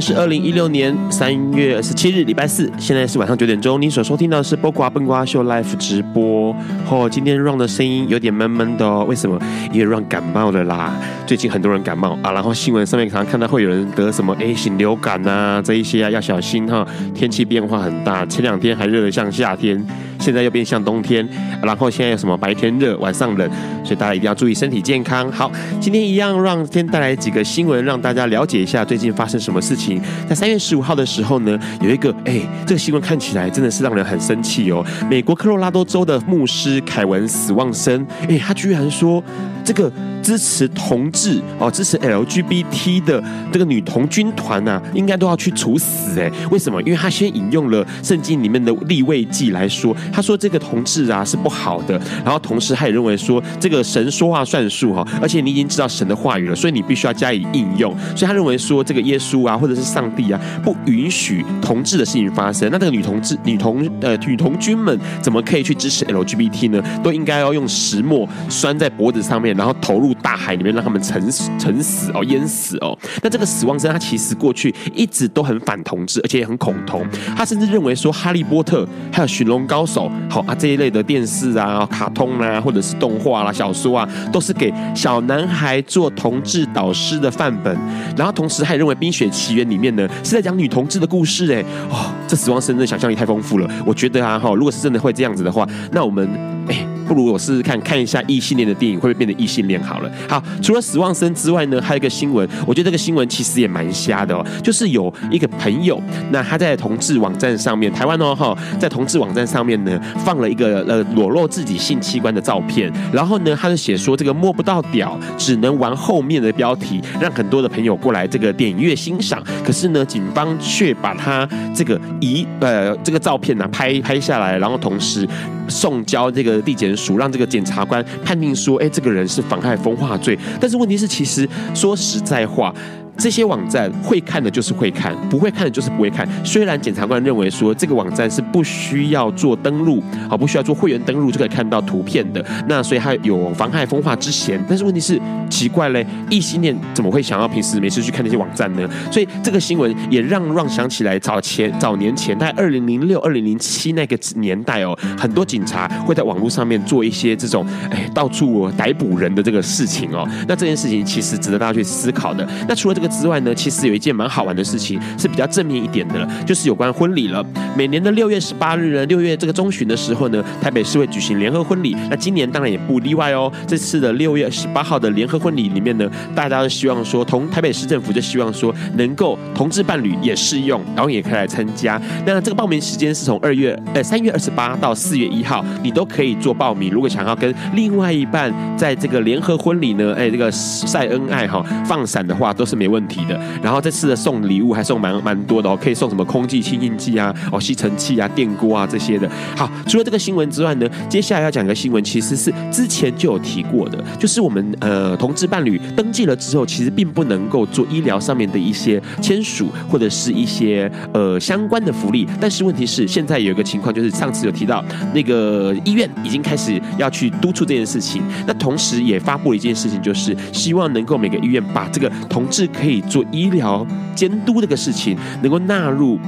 是二零一六年三月十七日，礼拜四，现在是晚上九点钟。你所收听到的是播瓜笨瓜秀 Live 直播。哦，今天 Ron 的声音有点闷闷的哦，为什么？因为 Ron 感冒了啦。最近很多人感冒啊，然后新闻上面常常看到会有人得什么 A 型流感啊，这一些啊要小心哈。天气变化很大，前两天还热得像夏天，现在又变像冬天。然后现在有什么白天热，晚上冷，所以大家一定要注意身体健康。好，今天一样让先带来几个新闻，让大家了解一下最近发生什么事情。在三月十五号的时候呢，有一个哎，这个新闻看起来真的是让人很生气哦。美国科罗拉多州的牧师凯文史旺森，哎，他居然说这个。支持同志哦，支持 LGBT 的这个女童军团呐，应该都要去处死哎！为什么？因为他先引用了圣经里面的立位记来说，他说这个同志啊是不好的，然后同时他也认为说这个神说话算数哈，而且你已经知道神的话语了，所以你必须要加以应用。所以他认为说这个耶稣啊，或者是上帝啊，不允许同志的事情发生。那这个女同志、女同呃女童军们怎么可以去支持 LGBT 呢？都应该要用石墨拴在脖子上面，然后投入。大海里面让他们沉死、沉死哦，淹死哦。那这个史旺森他其实过去一直都很反同志，而且也很恐同。他甚至认为说，哈利波特还有驯龙高手，好啊这一类的电视啊、卡通啊，或者是动画啦、小说啊，都是给小男孩做同志导师的范本。然后同时还认为《冰雪奇缘》里面呢是在讲女同志的故事。哎，哦，这史旺森的想象力太丰富了。我觉得啊，哈，如果是真的会这样子的话，那我们哎。不如我试试看看一下异性恋的电影会不会变得异性恋好了。好，除了史旺森之外呢，还有一个新闻，我觉得这个新闻其实也蛮瞎的哦。就是有一个朋友，那他在同志网站上面，台湾哦哈，在同志网站上面呢放了一个呃裸露自己性器官的照片，然后呢他就写说这个摸不到屌，只能玩后面的标题，让很多的朋友过来这个点阅欣赏。可是呢，警方却把他这个遗呃这个照片呢拍拍下来，然后同时送交这个地检让这个检察官判定说，哎，这个人是妨害风化罪。但是问题是，其实说实在话。这些网站会看的就是会看，不会看的就是不会看。虽然检察官认为说这个网站是不需要做登录，好，不需要做会员登录就可以看到图片的，那所以他有妨害风化之嫌。但是问题是奇怪嘞，异性恋怎么会想要平时没事去看那些网站呢？所以这个新闻也让让想起来早前早年前在二零零六、二零零七那个年代哦，很多警察会在网络上面做一些这种哎到处逮捕人的这个事情哦。那这件事情其实值得大家去思考的。那除了这个。之外呢，其实有一件蛮好玩的事情，是比较正面一点的了，就是有关婚礼了。每年的六月十八日呢，六月这个中旬的时候呢，台北市会举行联合婚礼。那今年当然也不例外哦。这次的六月十八号的联合婚礼里面呢，大家都希望说，同台北市政府就希望说，能够同志伴侣也适用，然后也可以来参加。那这个报名时间是从二月呃三月二十八到四月一号，你都可以做报名。如果想要跟另外一半在这个联合婚礼呢，哎，这个晒恩爱哈，放闪的话，都是没问题。的，然后这次的送礼物还送蛮蛮多的哦，可以送什么空气清新剂啊，哦吸尘器啊，电锅啊这些的。好，除了这个新闻之外呢，接下来要讲个新闻，其实是之前就有提过的，就是我们呃同志伴侣登记了之后，其实并不能够做医疗上面的一些签署或者是一些呃相关的福利。但是问题是，现在有一个情况，就是上次有提到那个医院已经开始要去督促这件事情，那同时也发布了一件事情，就是希望能够每个医院把这个同志可以做医疗监督这个事情，能够纳入。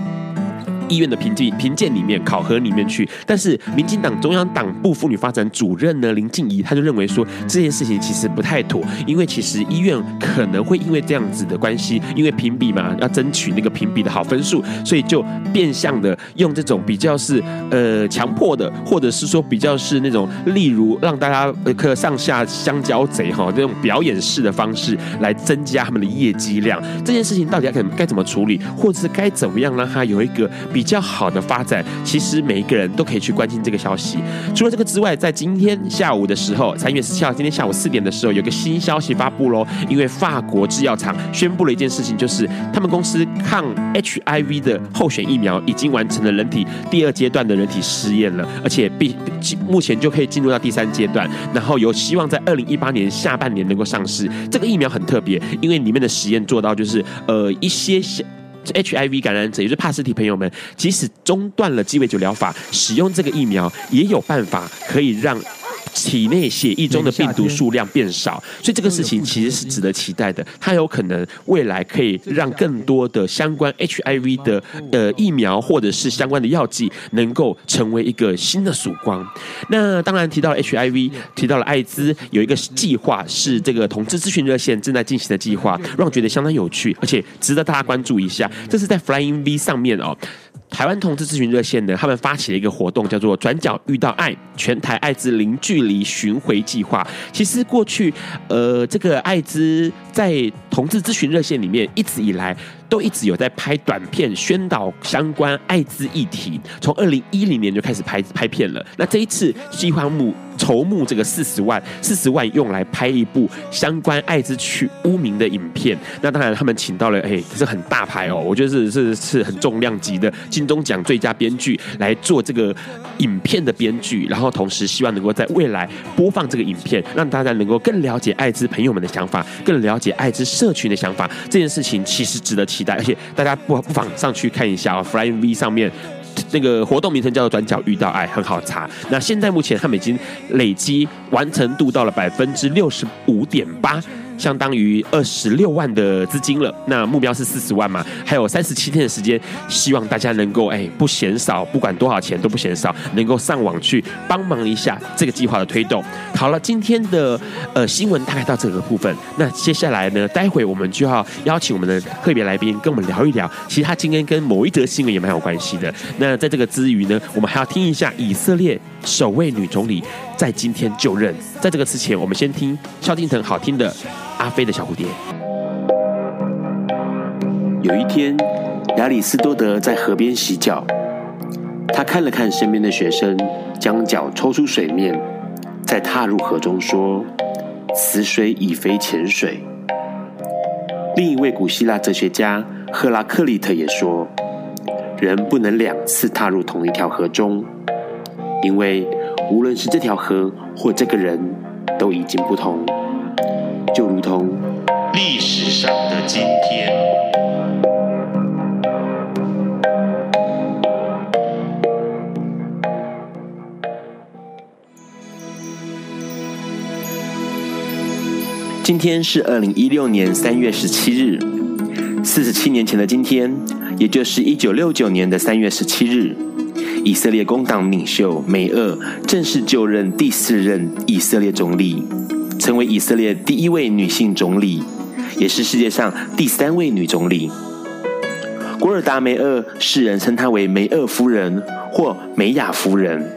医院的评鉴评鉴里面考核里面去。但是民进党中央党部妇女发展主任呢林静怡，他就认为说这件事情其实不太妥，因为其实医院可能会因为这样子的关系，因为评比嘛要争取那个评比的好分数，所以就变相的用这种比较是呃强迫的，或者是说比较是那种例如让大家可上下相交贼哈这种表演式的方式来增加他们的业绩量。这件事情到底要该该怎么处理，或者是该怎么样让它有一个比比较好的发展？其实每一个人都可以去关心这个消息。除了这个之外，在今天下午的时候，三月十七号，今天下午四点的时候，有个新消息发布喽。因为法国制药厂宣布了一件事情，就是他们公司抗 HIV 的候选疫苗已经完成了人体第二阶段的人体试验了，而且必目前就可以进入到第三阶段，然后有希望在二零一八年下半年能够上市。这个疫苗很特别，因为里面的实验做到就是呃一些小。HIV 感染者，也就是帕斯提朋友们，即使中断了鸡尾酒疗法，使用这个疫苗也有办法可以让。体内血液中的病毒数量变少，所以这个事情其实是值得期待的。它有可能未来可以让更多的相关 HIV 的呃疫苗或者是相关的药剂能够成为一个新的曙光。那当然提到了 HIV，提到了艾滋，有一个计划是这个同志咨询热线正在进行的计划，让我觉得相当有趣，而且值得大家关注一下。这是在 Flying V 上面哦。台湾同志咨询热线呢，他们发起了一个活动，叫做“转角遇到爱”全台艾滋零距离巡回计划。其实过去，呃，这个艾滋在同志咨询热线里面一直以来都一直有在拍短片宣导相关艾滋议题，从二零一零年就开始拍拍片了。那这一次计划目。筹募这个四十万，四十万用来拍一部相关艾滋去污名的影片。那当然，他们请到了，哎，这是很大牌哦，我觉得是是是很重量级的金钟奖最佳编剧来做这个影片的编剧，然后同时希望能够在未来播放这个影片，让大家能够更了解艾滋朋友们的想法，更了解艾滋社群的想法。这件事情其实值得期待，而且大家不不妨上去看一下哦，Flying V 上面。那个活动名称叫做“转角遇到爱”，很好查。那现在目前他们已经累积完成度到了百分之六十五点八。相当于二十六万的资金了，那目标是四十万嘛，还有三十七天的时间，希望大家能够哎不嫌少，不管多少钱都不嫌少，能够上网去帮忙一下这个计划的推动。好了，今天的呃新闻大概到这个部分，那接下来呢，待会我们就要邀请我们的特别来宾跟我们聊一聊，其实他今天跟某一则新闻也蛮有关系的。那在这个之余呢，我们还要听一下以色列首位女总理在今天就任。在这个之前，我们先听萧敬腾好听的。阿飞的小蝴蝶。有一天，亚里斯多德在河边洗脚，他看了看身边的学生，将脚抽出水面，再踏入河中，说：“此水已非前水。”另一位古希腊哲学家赫拉克利特也说：“人不能两次踏入同一条河中，因为无论是这条河或这个人，都已经不同。”就如同历史上的今天，今天是二零一六年三月十七日，四十七年前的今天，也就是一九六九年的三月十七日，以色列工党领袖梅厄正式就任第四任以色列总理。成为以色列第一位女性总理，也是世界上第三位女总理。古尔达梅厄，世人称她为梅厄夫人或梅雅夫人，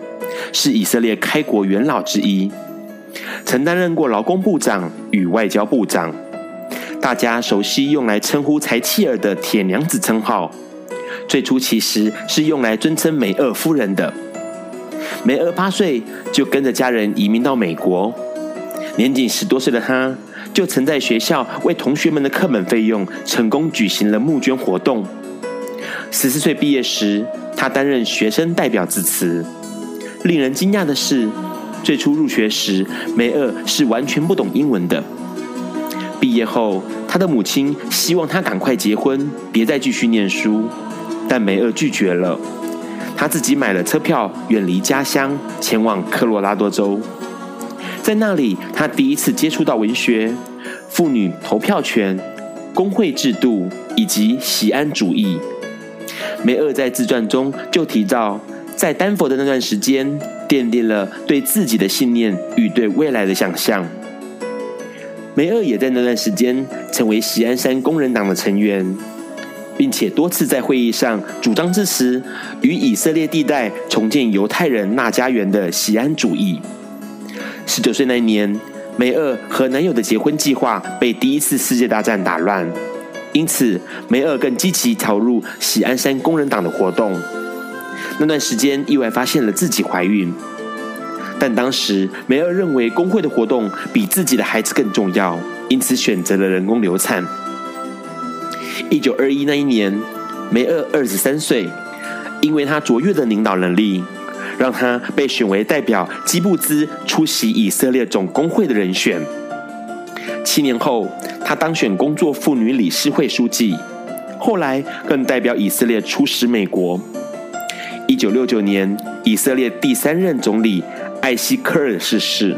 是以色列开国元老之一，曾担任过劳工部长与外交部长。大家熟悉用来称呼柴契尔的“铁娘子”称号，最初其实是用来尊称梅厄夫人的。梅厄八岁就跟着家人移民到美国。年仅十多岁的他，就曾在学校为同学们的课本费用成功举行了募捐活动。十四岁毕业时，他担任学生代表致辞。令人惊讶的是，最初入学时，梅厄是完全不懂英文的。毕业后，他的母亲希望他赶快结婚，别再继续念书，但梅厄拒绝了。他自己买了车票，远离家乡，前往科罗拉多州。在那里，他第一次接触到文学、妇女投票权、工会制度以及锡安主义。梅厄在自传中就提到，在丹佛的那段时间，奠定了对自己的信念与对未来的想象。梅厄也在那段时间成为锡安山工人党的成员，并且多次在会议上主张支持与以色列地带重建犹太人纳家园的锡安主义。十九岁那年，梅厄和男友的结婚计划被第一次世界大战打乱，因此梅厄更积极投入锡安山工人党的活动。那段时间，意外发现了自己怀孕，但当时梅厄认为工会的活动比自己的孩子更重要，因此选择了人工流产。一九二一那一年，梅厄二十三岁，因为他卓越的领导能力，让他被选为代表基布兹出席以色列总工会的人选。七年后，他当选工作妇女理事会书记，后来更代表以色列出使美国。一九六九年，以色列第三任总理艾希科尔逝世，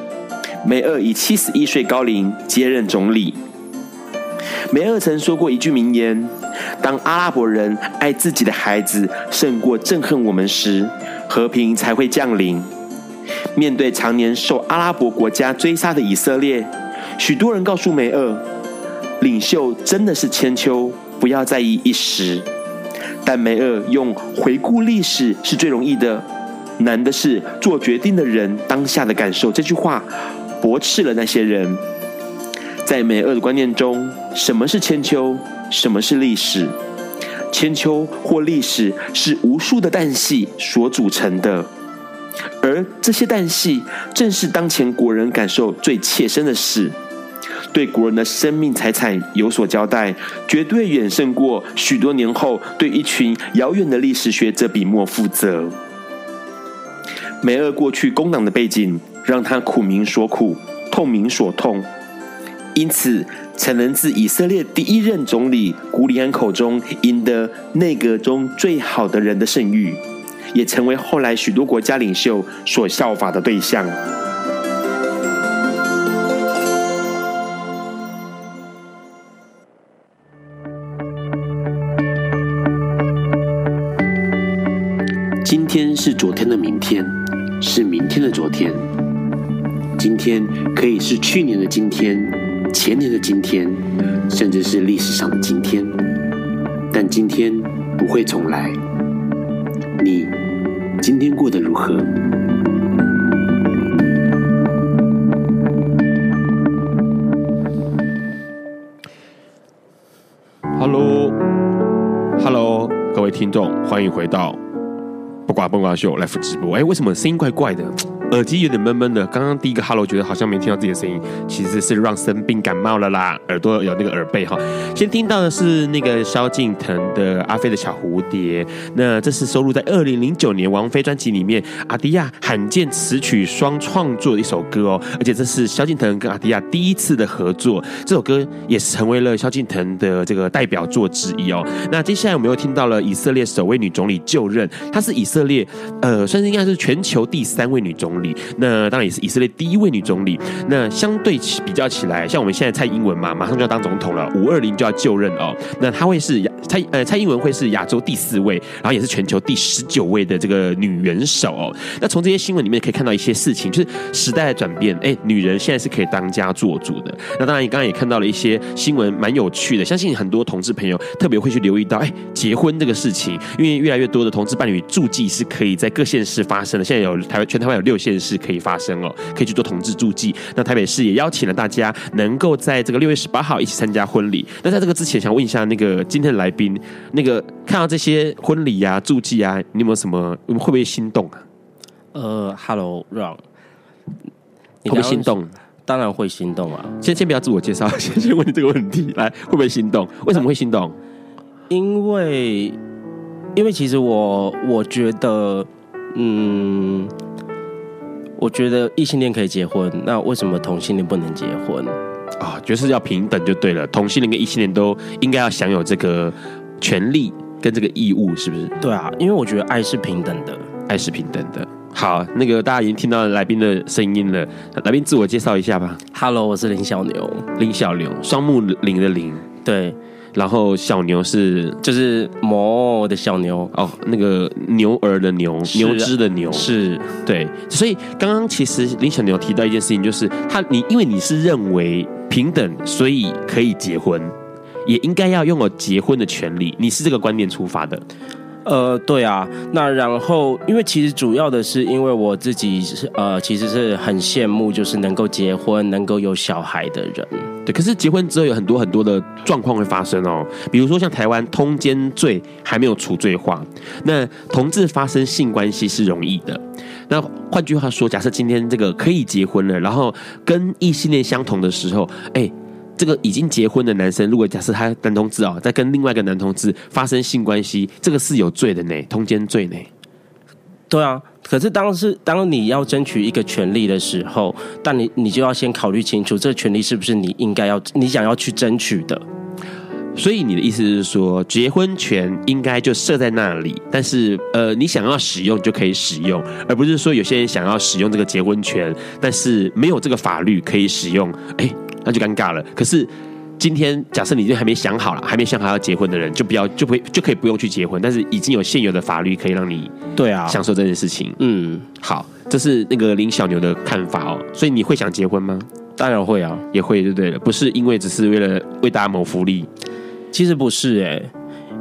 梅厄以七十一岁高龄接任总理。梅厄曾说过一句名言：“当阿拉伯人爱自己的孩子胜过憎恨我们时，和平才会降临。”面对常年受阿拉伯国家追杀的以色列，许多人告诉梅厄：“领袖真的是千秋，不要在意一时。”但梅厄用回顾历史是最容易的，难的是做决定的人当下的感受。这句话驳斥了那些人。在梅厄的观念中，什么是千秋？什么是历史？千秋或历史是无数的旦夕所组成的，而这些旦夕正是当前国人感受最切身的事。对国人的生命财产有所交代，绝对远胜过许多年后对一群遥远的历史学者笔墨负责。梅厄过去工党的背景，让他苦民所苦，痛民所痛，因此才能自以色列第一任总理古里安口中赢得内阁中最好的人的盛誉，也成为后来许多国家领袖所效法的对象。今天是昨天的明天，是明天的昨天。今天可以是去年的今天，前年的今天，甚至是历史上的今天。但今天不会重来。你今天过得如何？Hello，Hello，各位听众，欢迎回到。不挂不挂秀 Live 直播，哎，为什么声音怪怪的？耳机有点闷闷的。刚刚第一个 Hello，觉得好像没听到自己的声音，其实是让生病感冒了啦，耳朵有那个耳背哈。先听到的是那个萧敬腾的《阿飞的小蝴蝶》，那这是收录在二零零九年王菲专辑里面，阿迪亚罕见词曲双创作的一首歌哦，而且这是萧敬腾跟阿迪亚第一次的合作，这首歌也是成为了萧敬腾的这个代表作之一哦。那接下来我们又听到了以色列首位女总理就任，她是以色列呃，算是应该是全球第三位女总。理那当然也是以色列第一位女总理。那相对起比较起来，像我们现在蔡英文嘛，马上就要当总统了，五二零就要就任哦。那她会是亚蔡呃蔡英文会是亚洲第四位，然后也是全球第十九位的这个女元首哦。那从这些新闻里面可以看到一些事情，就是时代的转变。哎，女人现在是可以当家做主的。那当然，你刚刚也看到了一些新闻，蛮有趣的。相信很多同志朋友特别会去留意到，哎，结婚这个事情，因为越来越多的同志伴侣住记是可以在各县市发生的。现在有台湾全台湾有六县。是可以发生哦，可以去做同志助祭。那台北市也邀请了大家，能够在这个六月十八号一起参加婚礼。那在这个之前，想问一下那个今天的来宾，那个看到这些婚礼呀、啊、注记啊，你有没有什么？你们会不会心动啊？呃，Hello，Ron，你会不会心动？当然会心动啊！先先不要自我介绍，先先问你这个问题，来，会不会心动？为什么会心动？因为，因为其实我我觉得，嗯。我觉得异性恋可以结婚，那为什么同性恋不能结婚？啊，就是要平等就对了，同性恋跟异性恋都应该要享有这个权利跟这个义务，是不是？对啊，因为我觉得爱是平等的，爱是平等的。好，那个大家已经听到来宾的声音了，来宾自我介绍一下吧。Hello，我是林小牛，林小牛，双木林的林。对，然后小牛是就是哞的小牛哦，那个牛儿的牛，牛只的牛，是对。所以刚刚其实林小牛提到一件事情，就是他你因为你是认为平等，所以可以结婚，也应该要拥有结婚的权利，你是这个观念出发的。呃，对啊，那然后，因为其实主要的是，因为我自己是呃，其实是很羡慕，就是能够结婚、能够有小孩的人。对，可是结婚之后有很多很多的状况会发生哦，比如说像台湾通奸罪还没有除罪化，那同志发生性关系是容易的。那换句话说，假设今天这个可以结婚了，然后跟异性恋相同的时候，哎。这个已经结婚的男生，如果假设他男同志啊，在跟另外一个男同志发生性关系，这个是有罪的呢，通奸罪呢。对啊，可是当是当你要争取一个权利的时候，但你你就要先考虑清楚，这个权利是不是你应该要你想要去争取的。所以你的意思是说，结婚权应该就设在那里，但是呃，你想要使用就可以使用，而不是说有些人想要使用这个结婚权，但是没有这个法律可以使用，哎。那就尴尬了。可是今天假设你就还没想好了，还没想好要结婚的人，就不要就不就可以不用去结婚。但是已经有现有的法律可以让你对啊享受这件事情。嗯，好，这是那个林小牛的看法哦。所以你会想结婚吗？当然会啊，也会，对不对？不是因为只是为了为大家谋福利，其实不是哎、欸，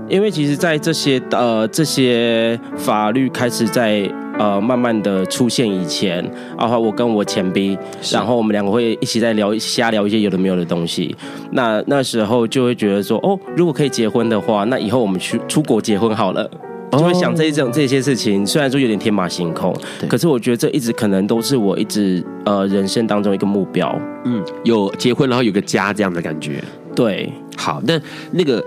因为其实，在这些呃这些法律开始在。呃，慢慢的出现以前，然后我跟我前辈，然后我们两个会一起在聊，瞎聊一些有的没有的东西。那那时候就会觉得说，哦，如果可以结婚的话，那以后我们去出国结婚好了。就会想这一种这些事情，虽然说有点天马行空，可是我觉得这一直可能都是我一直呃人生当中一个目标。嗯，有结婚然后有个家这样的感觉。对，好，那那个。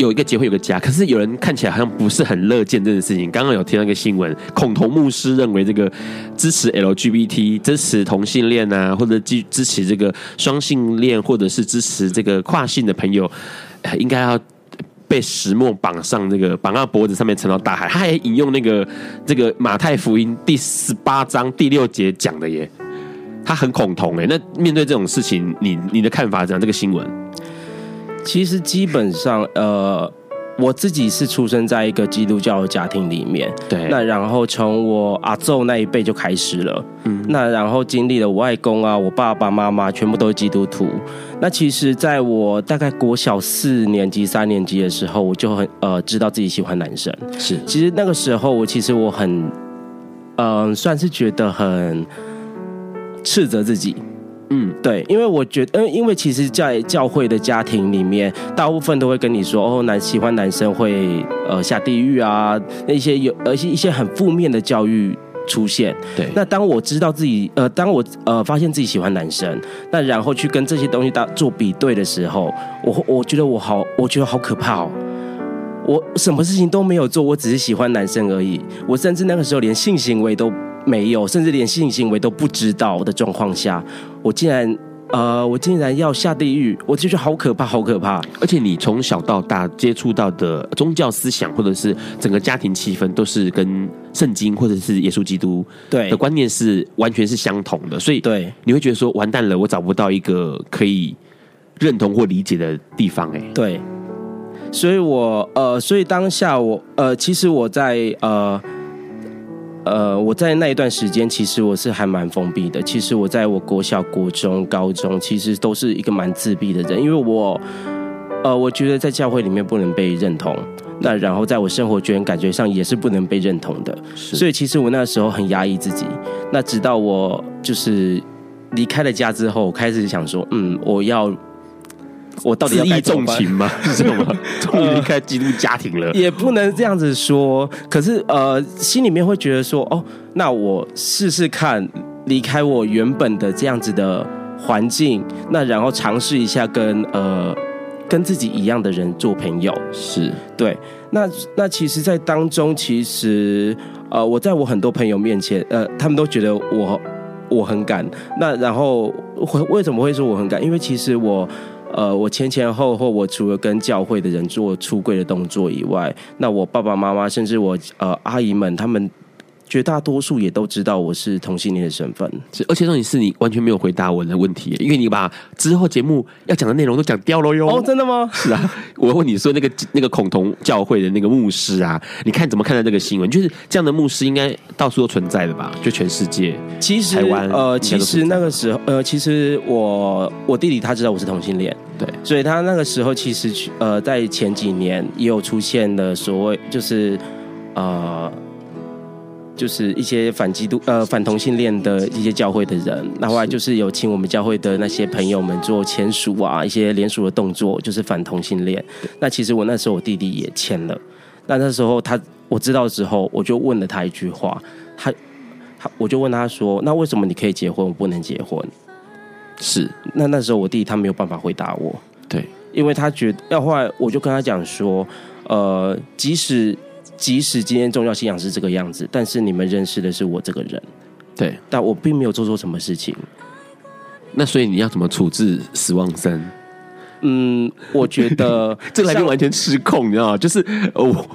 有一个结婚有个家，可是有人看起来好像不是很乐见这件事情。刚刚有听到一个新闻，恐同牧师认为这个支持 LGBT、支持同性恋啊，或者支支持这个双性恋，或者是支持这个跨性的朋友，应该要被石磨绑上这个绑到脖子上面沉到大海。他还引用那个这个马太福音第十八章第六节讲的耶，他很恐同哎。那面对这种事情，你你的看法怎样？这个新闻？其实基本上，呃，我自己是出生在一个基督教的家庭里面，对。那然后从我阿昼那一辈就开始了，嗯。那然后经历了我外公啊，我爸爸妈妈全部都是基督徒。那其实，在我大概国小四年级、三年级的时候，我就很呃知道自己喜欢男生。是。其实那个时候，我其实我很，嗯、呃，算是觉得很斥责自己。嗯，对，因为我觉得，因因为其实，在教会的家庭里面，大部分都会跟你说，哦，男喜欢男生会呃下地狱啊，那些有而且一些很负面的教育出现。对，那当我知道自己呃，当我呃发现自己喜欢男生，那然后去跟这些东西当做比对的时候，我我觉得我好，我觉得好可怕哦。我什么事情都没有做，我只是喜欢男生而已。我甚至那个时候连性行为都。没有，甚至连性行为都不知道的状况下，我竟然呃，我竟然要下地狱，我就觉得好可怕，好可怕。而且你从小到大接触到的宗教思想，或者是整个家庭气氛，都是跟圣经或者是耶稣基督对的观念是完全是相同的，所以对你会觉得说完蛋了，我找不到一个可以认同或理解的地方，哎，对，所以我呃，所以当下我呃，其实我在呃。呃，我在那一段时间，其实我是还蛮封闭的。其实我在我国小、国中、高中，其实都是一个蛮自闭的人，因为我，呃，我觉得在教会里面不能被认同，那然后在我生活圈感觉上也是不能被认同的，所以其实我那时候很压抑自己。那直到我就是离开了家之后，我开始想说，嗯，我要。我到底要一重情吗？是吗？终于离开基督家庭了，呃，也不能这样子说。可是呃，心里面会觉得说，哦，那我试试看离开我原本的这样子的环境，那然后尝试一下跟呃跟自己一样的人做朋友。是对。那那其实，在当中，其实呃，我在我很多朋友面前，呃，他们都觉得我我很敢。那然后为什么会说我很敢？因为其实我。呃，我前前后后，我除了跟教会的人做出柜的动作以外，那我爸爸妈妈，甚至我呃阿姨们，他们绝大多数也都知道我是同性恋的身份。而且重点是你完全没有回答我的问题，因为你把之后节目要讲的内容都讲掉了哟。哦，真的吗？是啊，我问你说那个 那个恐同教会的那个牧师啊，你看怎么看待这个新闻？就是这样的牧师应该到处都存在的吧？就全世界，其实台湾呃，其实那个时候呃，其实我我弟弟他知道我是同性恋。对，所以他那个时候其实呃，在前几年也有出现了所谓就是呃，就是一些反基督呃反同性恋的一些教会的人，那后来就是有请我们教会的那些朋友们做签署啊，一些联署的动作，就是反同性恋。那其实我那时候我弟弟也签了，那那时候他我知道之后，我就问了他一句话，他他我就问他说，那为什么你可以结婚，我不能结婚？是，那那时候我弟他没有办法回答我，对，因为他觉得，要后来我就跟他讲说，呃，即使即使今天宗教信仰是这个样子，但是你们认识的是我这个人，对，但我并没有做错什么事情，那所以你要怎么处置死亡生？嗯，我觉得 这个来宾完全失控，你知道吗？就是哦。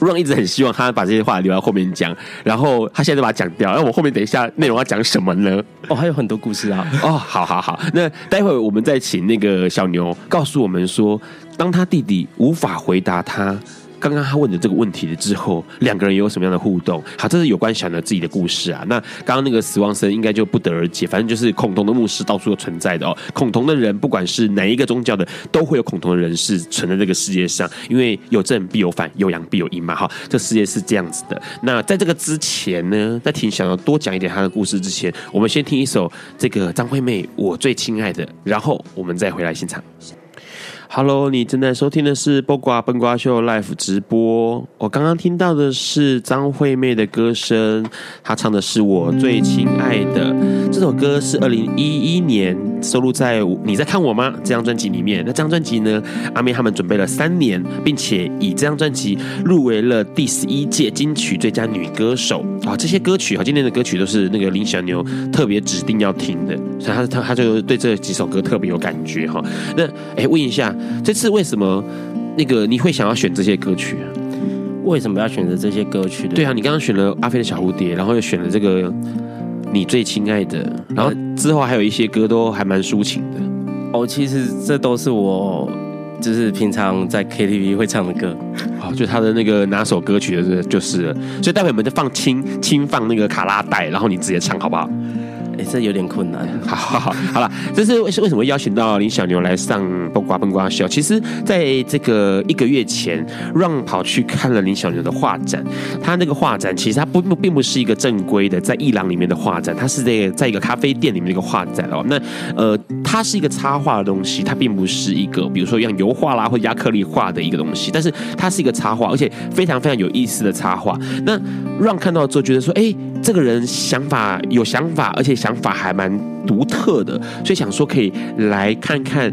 Ron 一直很希望他把这些话留在后面讲，然后他现在就把它讲掉。那我后面等一下内容要讲什么呢？哦，还有很多故事啊。哦，好好好，那待会我们再请那个小牛告诉我们说，当他弟弟无法回答他。刚刚他问的这个问题了之后，两个人有什么样的互动？好，这是有关小牛自己的故事啊。那刚刚那个死亡生应该就不得而解，反正就是恐同的牧师到处都存在的哦。恐同的人，不管是哪一个宗教的，都会有恐同的人士存在这个世界上，因为有正必有反，有阳必有阴嘛。哈，这世界是这样子的。那在这个之前呢，在听想要多讲一点他的故事之前，我们先听一首这个张惠妹《我最亲爱的》，然后我们再回来现场。Hello，你正在收听的是《播瓜笨瓜秀》Live 直播。我刚刚听到的是张惠妹的歌声，她唱的是我最亲爱的。这首歌是二零一一年收录在《你在看我吗》这张专辑里面。那这张专辑呢，阿妹他们准备了三年，并且以这张专辑入围了第十一届金曲最佳女歌手啊。这些歌曲啊，今天的歌曲都是那个林小牛特别指定要听的，所以他他他就对这几首歌特别有感觉哈。那哎，问一下。这次为什么那个你会想要选这些歌曲啊？为什么要选择这些歌曲？对啊，你刚刚选了阿飞的小蝴蝶，然后又选了这个你最亲爱的，然后之后还有一些歌都还蛮抒情的。哦，其实这都是我就是平常在 KTV 会唱的歌。哦，就他的那个拿手歌曲的，就是了。所以待会我们就放轻轻放那个卡拉带，然后你直接唱好不好？哎，这有点困难。好 好好，好了，这是为为什么邀请到林小牛来上《蹦瓜蹦瓜秀》？其实，在这个一个月前让跑去看了林小牛的画展。他那个画展其实他不并不是一个正规的在艺廊里面的画展，他是这个在一个咖啡店里面的一个画展哦。那呃，它是一个插画的东西，它并不是一个比如说像油画啦或者亚克力画的一个东西，但是它是一个插画，而且非常非常有意思的插画。那让看到之后觉得说，哎。这个人想法有想法，而且想法还蛮独特的，所以想说可以来看看，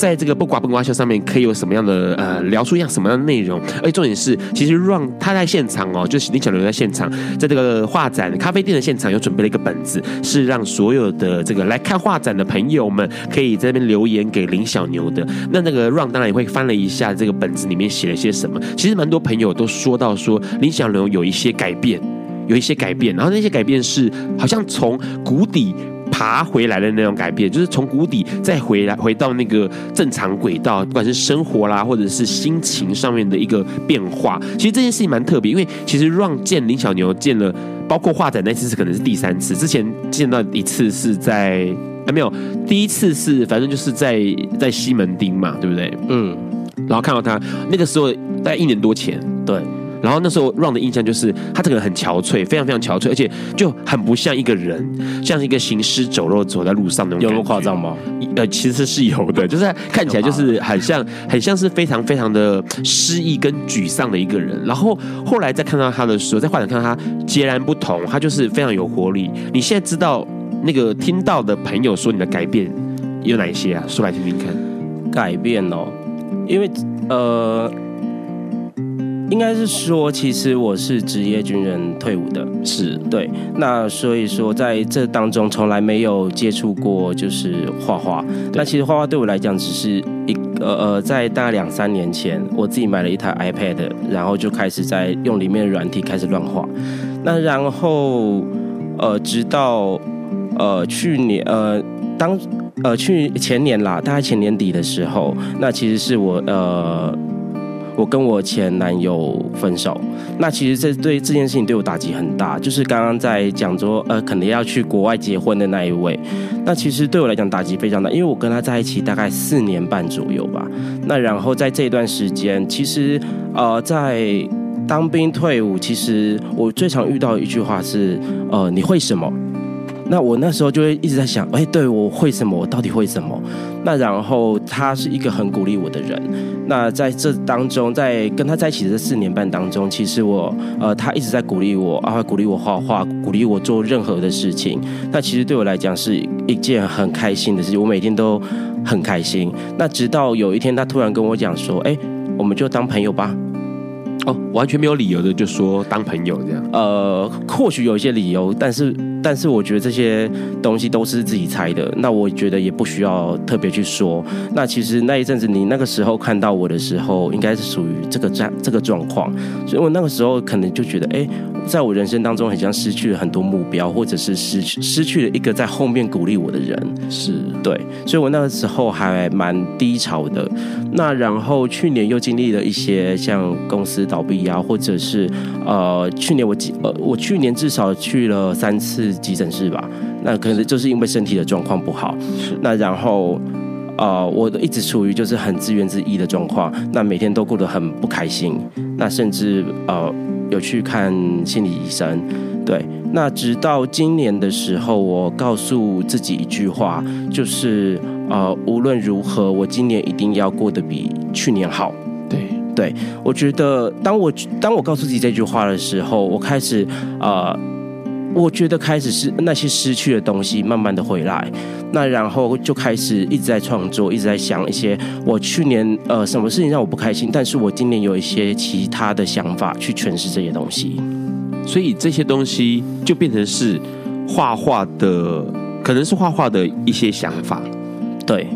在这个不瓜不瓜秀上面可以有什么样的呃聊出一样什么样的内容。而且重点是，其实 Ron 他在现场哦，就是林小牛在现场，在这个画展咖啡店的现场，有准备了一个本子，是让所有的这个来看画展的朋友们可以在那边留言给林小牛的。那那个 Ron 当然也会翻了一下这个本子里面写了些什么。其实蛮多朋友都说到说林小牛有一些改变。有一些改变，然后那些改变是好像从谷底爬回来的那种改变，就是从谷底再回来，回到那个正常轨道，不管是生活啦，或者是心情上面的一个变化。其实这件事情蛮特别，因为其实 Ron 见林小牛见了，包括画展那次是可能是第三次，之前见到一次是在还没有，第一次是反正就是在在西门町嘛，对不对？嗯，然后看到他那个时候大概一年多前，对。然后那时候 Ron 的印象就是他这个人很憔悴，非常非常憔悴，而且就很不像一个人，像是一个行尸走肉走在路上那种。有那么夸张吗？呃，其实是有的，就是看起来就是很像，很像是非常非常的失意跟沮丧的一个人。然后后来再看到他的时候，在画展看到他截然不同，他就是非常有活力。你现在知道那个听到的朋友说你的改变有哪些啊？说来听听看。改变哦，因为呃。应该是说，其实我是职业军人退伍的，是对。那所以说，在这当中从来没有接触过就是画画。那其实画画对我来讲，只是一呃呃，在大概两三年前，我自己买了一台 iPad，然后就开始在用里面的软体开始乱画。那然后呃，直到呃去年呃当呃去前年啦，大概前年底的时候，那其实是我呃。我跟我前男友分手，那其实这对这件事情对我打击很大。就是刚刚在讲说，呃，可能要去国外结婚的那一位，那其实对我来讲打击非常大，因为我跟他在一起大概四年半左右吧。那然后在这段时间，其实呃，在当兵退伍，其实我最常遇到一句话是，呃，你会什么？那我那时候就会一直在想，哎，对，我会什么？我到底会什么？那然后他是一个很鼓励我的人。那在这当中，在跟他在一起的这四年半当中，其实我呃，他一直在鼓励我，啊，鼓励我画画，鼓励我做任何的事情。那其实对我来讲是一件很开心的事情，我每天都很开心。那直到有一天，他突然跟我讲说，哎，我们就当朋友吧。哦，完全没有理由的就说当朋友这样。呃，或许有一些理由，但是。但是我觉得这些东西都是自己猜的，那我觉得也不需要特别去说。那其实那一阵子你那个时候看到我的时候，应该是属于这个状这个状况，所以我那个时候可能就觉得，哎，在我人生当中很像失去了很多目标，或者是失去失去了一个在后面鼓励我的人，是对，所以我那个时候还蛮低潮的。那然后去年又经历了一些像公司倒闭啊，或者是呃，去年我呃我去年至少去了三次。急诊室吧，那可能就是因为身体的状况不好。是，那然后，呃，我一直处于就是很自怨自艾的状况，那每天都过得很不开心，那甚至呃有去看心理医生。对，那直到今年的时候，我告诉自己一句话，就是呃无论如何，我今年一定要过得比去年好。对，对我觉得当我当我告诉自己这句话的时候，我开始呃。我觉得开始是那些失去的东西慢慢的回来，那然后就开始一直在创作，一直在想一些我去年呃什么事情让我不开心，但是我今年有一些其他的想法去诠释这些东西，所以这些东西就变成是画画的，可能是画画的一些想法，对，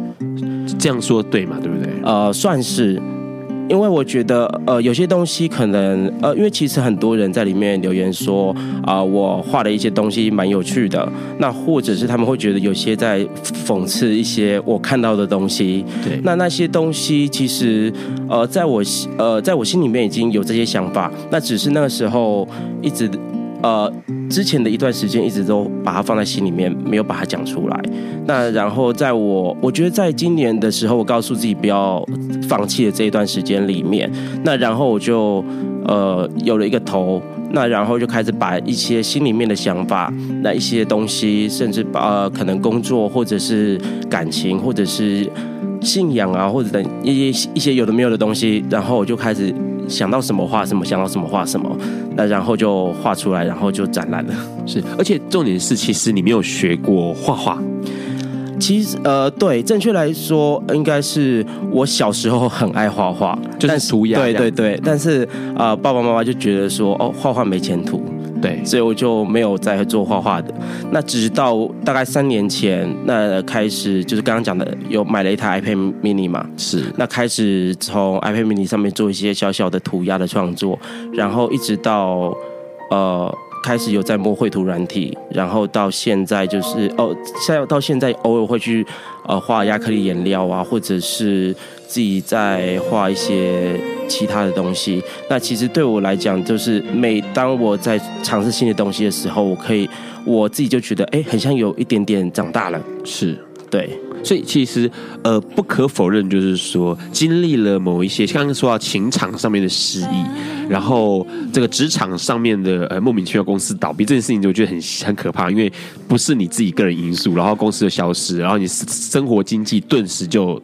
这样说对吗？对不对？呃，算是。因为我觉得，呃，有些东西可能，呃，因为其实很多人在里面留言说，啊、呃，我画的一些东西蛮有趣的，那或者是他们会觉得有些在讽刺一些我看到的东西。对，那那些东西其实，呃，在我，呃，在我心里面已经有这些想法，那只是那个时候一直。呃，之前的一段时间一直都把它放在心里面，没有把它讲出来。那然后在我，我觉得在今年的时候，我告诉自己不要放弃的这一段时间里面，那然后我就呃有了一个头，那然后就开始把一些心里面的想法，那一些东西，甚至把、呃、可能工作或者是感情或者是信仰啊，或者等一些一些有的没有的东西，然后我就开始。想到什么画什么，想到什么画什么，那然后就画出来，然后就展览了。是，而且重点是，其实你没有学过画画。其实，呃，对，正确来说，应该是我小时候很爱画画，就是涂鸦。对对对，但是啊、呃，爸爸妈妈就觉得说，哦，画画没前途。对，所以我就没有再做画画的。那直到大概三年前，那开始就是刚刚讲的，有买了一台 iPad Mini 嘛，是。那开始从 iPad Mini 上面做一些小小的涂鸦的创作，然后一直到呃开始有在摸绘图软体，然后到现在就是哦，现在到现在偶尔会去呃画亚克力颜料啊，或者是。自己在画一些其他的东西，那其实对我来讲，就是每当我在尝试新的东西的时候，我可以我自己就觉得，哎，很像有一点点长大了。是，对，所以其实呃，不可否认，就是说经历了某一些，刚刚说到情场上面的失意，然后这个职场上面的呃莫名其妙公司倒闭这件事情，我觉得很很可怕，因为不是你自己个人因素，然后公司就消失，然后你生活经济顿时就。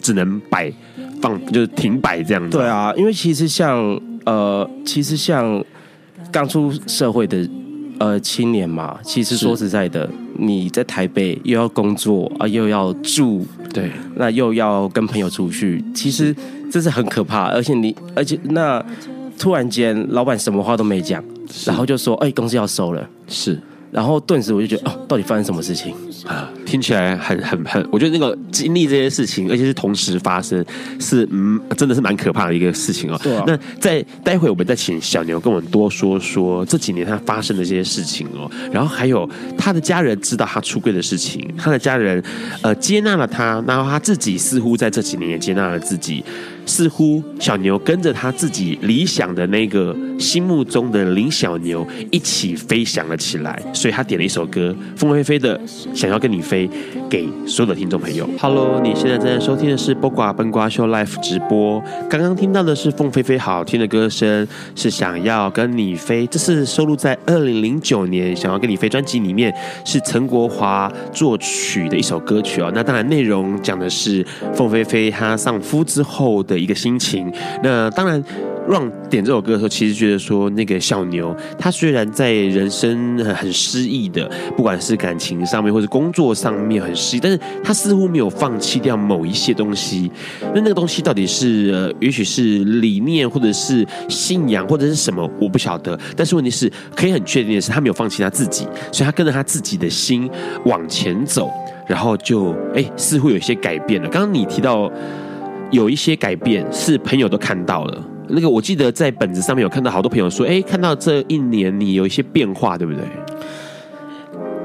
只能摆放，就是停摆这样子。对啊，因为其实像呃，其实像刚出社会的呃青年嘛，其实说实在的，你在台北又要工作啊，又要住，对，那又要跟朋友出去，其实这是很可怕。而且你，而且那突然间老板什么话都没讲，然后就说：“哎，公司要收了。”是。然后顿时我就觉得，哦，到底发生什么事情啊？听起来很很很，我觉得那个经历这些事情，而且是同时发生，是嗯，真的是蛮可怕的一个事情哦。对啊。那在待会我们再请小牛跟我们多说说这几年他发生的这些事情哦，然后还有他的家人知道他出柜的事情，他的家人呃接纳了他，然后他自己似乎在这几年也接纳了自己。似乎小牛跟着他自己理想的那个心目中的林小牛一起飞翔了起来，所以他点了一首歌《凤飞飞的想要跟你飞》给所有的听众朋友。Hello，你现在正在收听的是《播瓜笨瓜秀》Live 直播。刚刚听到的是凤飞飞好听的歌声，是想要跟你飞。这是收录在二零零九年《想要跟你飞》专辑里面，是陈国华作曲的一首歌曲哦。那当然，内容讲的是凤飞飞她丧夫之后的。一个心情，那当然，Ron 点这首歌的时候，其实觉得说，那个小牛，他虽然在人生很失意的，不管是感情上面或者工作上面很失意，但是他似乎没有放弃掉某一些东西。那那个东西到底是，呃，也许是理念，或者是信仰，或者是什么，我不晓得。但是问题是，可以很确定的是，他没有放弃他自己，所以他跟着他自己的心往前走，然后就哎，似乎有一些改变了。刚刚你提到。有一些改变是朋友都看到了，那个我记得在本子上面有看到好多朋友说，哎，看到这一年你有一些变化，对不对？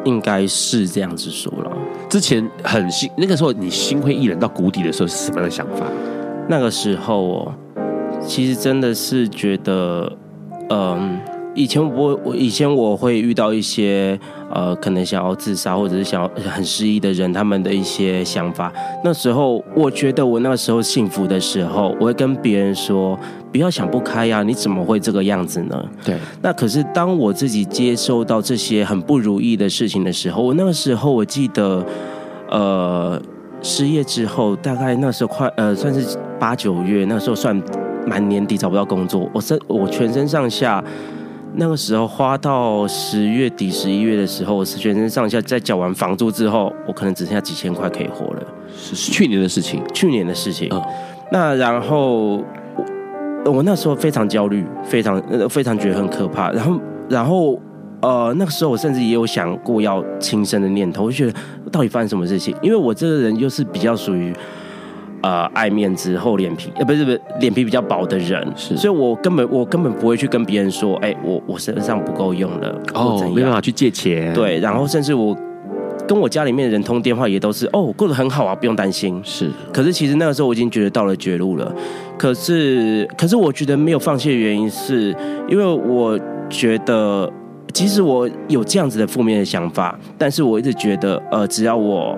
应该是这样子说了。之前很心，那个时候你心灰意冷到谷底的时候是什么样的想法？那个时候哦，其实真的是觉得，嗯。以前我我以前我会遇到一些呃，可能想要自杀或者是想要很失意的人，他们的一些想法。那时候我觉得我那个时候幸福的时候，我会跟别人说：不要想不开呀，你怎么会这个样子呢？对。那可是当我自己接受到这些很不如意的事情的时候，我那个时候我记得，呃，失业之后大概那时候快呃算是八九月，那时候算满年底找不到工作，我身我全身上下。那个时候花到十月底、十一月的时候，我是全身上下在缴完房租之后，我可能只剩下几千块可以活了。是去年的事情，去年的事情。嗯。那然后我，我那时候非常焦虑，非常非常觉得很可怕。然后，然后呃，那个时候我甚至也有想过要轻生的念头。我就觉得到底发生什么事情？因为我这个人又是比较属于。呃，爱面子、厚脸皮，呃，不是不是，脸皮比较薄的人，是，所以我根本我根本不会去跟别人说，哎，我我身上不够用了，哦，没办法去借钱，对，然后甚至我跟我家里面的人通电话也都是，哦，过得很好啊，不用担心，是，可是其实那个时候我已经觉得到了绝路了，可是可是我觉得没有放弃的原因是因为我觉得，即使我有这样子的负面的想法，但是我一直觉得，呃，只要我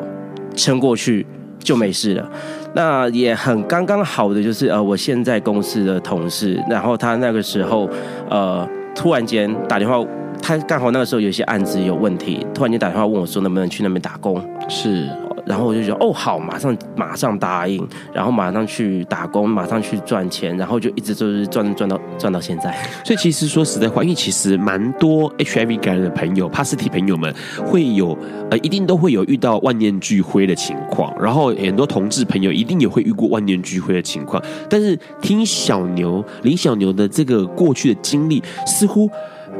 撑过去就没事了。那也很刚刚好的就是呃，我现在公司的同事，然后他那个时候呃，突然间打电话，他刚好那个时候有些案子有问题，突然间打电话问我说能不能去那边打工，是。然后我就觉得哦好，马上马上答应，然后马上去打工，马上去赚钱，然后就一直就是赚赚到赚到现在。所以其实说实在话，因为其实蛮多 HIV 感染的朋友，帕斯提朋友们会有呃，一定都会有遇到万念俱灰的情况，然后很多同志朋友一定也会遇过万念俱灰的情况。但是听小牛林小牛的这个过去的经历，似乎。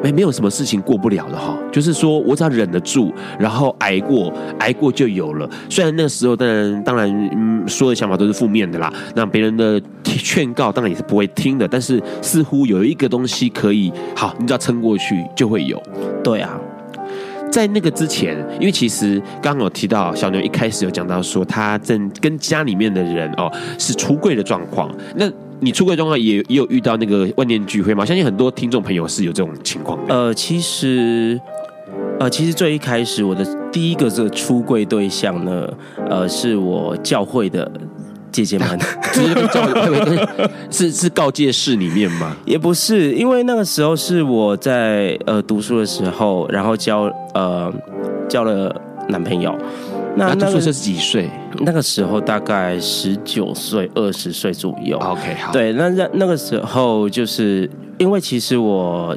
没没有什么事情过不了的哈，就是说我只要忍得住，然后挨过，挨过就有了。虽然那个时候当然当然，嗯，说的想法都是负面的啦，那别人的劝告当然也是不会听的。但是似乎有一个东西可以，好，你只要撑过去就会有。对啊，在那个之前，因为其实刚刚有提到小牛一开始有讲到说他正跟家里面的人哦是出柜的状况，那。你出柜状况也也有遇到那个万念俱灰吗？相信很多听众朋友是有这种情况的。呃，其实，呃，其实最一开始我的第一个这个出柜对象呢，呃，是我教会的姐姐们，是是 是告诫室里面吗？也不是，因为那个时候是我在呃读书的时候，然后交呃交了男朋友。那那时候是几岁？那个时候大概十九岁、二十岁左右。OK，好。对，那那那个时候就是因为其实我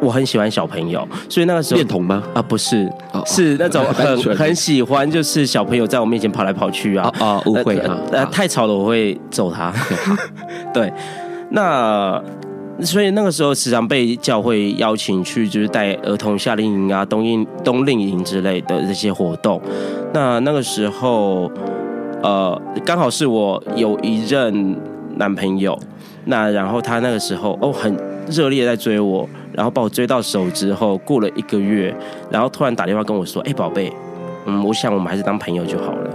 我很喜欢小朋友，所以那个时候恋童吗？啊，不是，是那种 很很喜欢，就是小朋友在我面前跑来跑去啊啊，误会啊，呃，太吵了，我会揍他。对，那所以那个时候时常被教会邀请去，就是带儿童夏令营啊、冬令冬令营之类的这些活动。那那个时候，呃，刚好是我有一任男朋友，那然后他那个时候哦很热烈在追我，然后把我追到手之后，过了一个月，然后突然打电话跟我说：“哎，宝贝，嗯，我想我们还是当朋友就好了。”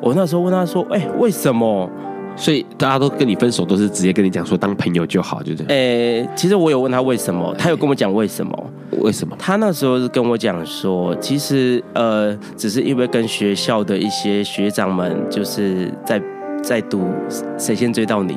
我那时候问他说：“哎，为什么？”所以大家都跟你分手，都是直接跟你讲说当朋友就好，就这样。诶，其实我有问他为什么，他有跟我讲为什么？为什么？他那时候是跟我讲说，其实呃，只是因为跟学校的一些学长们，就是在在赌谁先追到你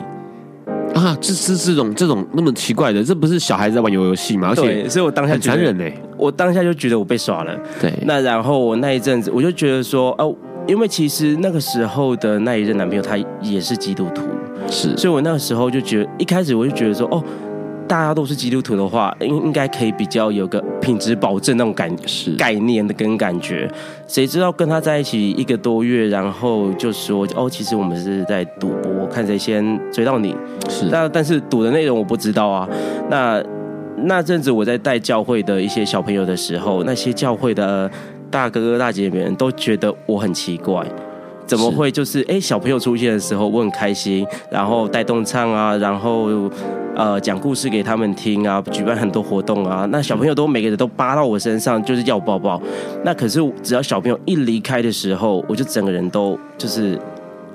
啊，这是这种这种那么奇怪的，这不是小孩子在玩游游戏吗？而且，所以我当下很残忍呢。我当下就觉得我被耍了。对，那然后我那一阵子，我就觉得说，哦。因为其实那个时候的那一任男朋友他也是基督徒，是，所以我那个时候就觉得，一开始我就觉得说，哦，大家都是基督徒的话，应应该可以比较有个品质保证那种感是概念的跟感觉。谁知道跟他在一起一个多月，然后就说，哦，其实我们是在赌博，看谁先追到你。是，但但是赌的内容我不知道啊。那那阵子我在带教会的一些小朋友的时候，那些教会的。大哥哥大姐姐们都觉得我很奇怪，怎么会就是哎小朋友出现的时候我很开心，然后带动唱啊，然后呃讲故事给他们听啊，举办很多活动啊，那小朋友都每个人都扒到我身上，就是要抱抱。那可是只要小朋友一离开的时候，我就整个人都就是。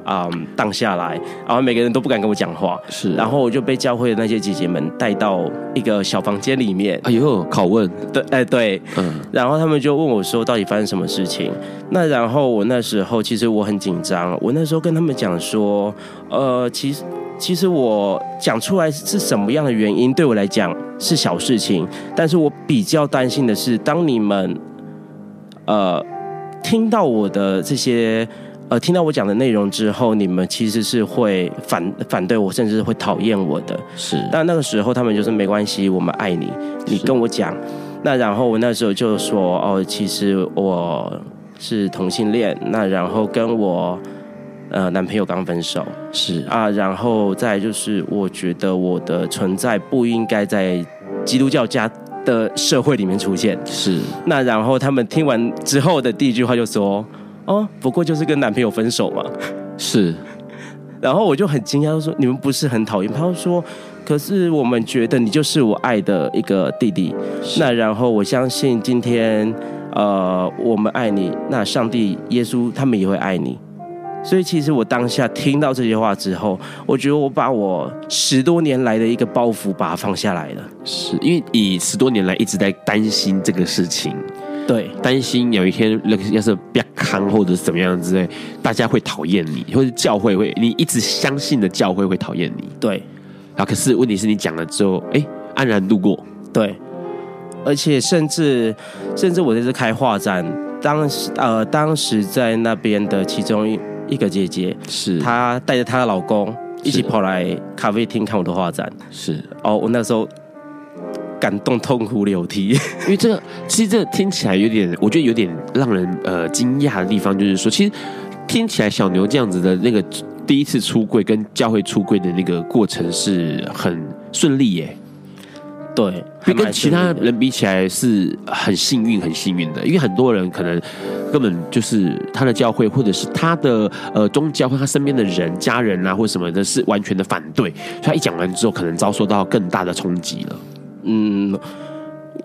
啊、um，荡下来，然后每个人都不敢跟我讲话，是，然后我就被教会的那些姐姐们带到一个小房间里面，哎呦，拷问，对，哎对，嗯，然后他们就问我说，到底发生什么事情？那然后我那时候其实我很紧张，我那时候跟他们讲说，呃，其实其实我讲出来是什么样的原因，对我来讲是小事情，但是我比较担心的是，当你们呃听到我的这些。呃，听到我讲的内容之后，你们其实是会反反对我，甚至是会讨厌我的。是，但那个时候他们就是没关系，我们爱你，你跟我讲。那然后我那时候就说，哦，其实我是同性恋。那然后跟我呃男朋友刚分手。是啊，然后再就是，我觉得我的存在不应该在基督教家的社会里面出现。是。那然后他们听完之后的第一句话就说。哦，不过就是跟男朋友分手嘛。是，然后我就很惊讶，就说你们不是很讨厌？他说，可是我们觉得你就是我爱的一个弟弟。那然后我相信今天，呃，我们爱你，那上帝、耶稣他们也会爱你。所以其实我当下听到这些话之后，我觉得我把我十多年来的一个包袱把它放下来了。是因为你十多年来一直在担心这个事情。对，担心有一天那个要是不要康或者怎么样之类，大家会讨厌你，或者教会会，你一直相信的教会会讨厌你。对，啊，可是问题是你讲了之后，哎，安然度过。对，而且甚至甚至我在这次开画展，当时呃当时在那边的其中一一个姐姐，是她带着她的老公一起跑来咖啡厅看我的画展。是哦，我那时候。感动痛哭流涕，因为这个其实这听起来有点，我觉得有点让人呃惊讶的地方，就是说，其实听起来小牛这样子的那个第一次出柜跟教会出柜的那个过程是很顺利耶。对，跟其他人比起来是很幸运、很幸运的，因为很多人可能根本就是他的教会或者是他的呃宗教或他身边的人、家人啊或什么的，是完全的反对，所以他一讲完之后，可能遭受到更大的冲击了。嗯，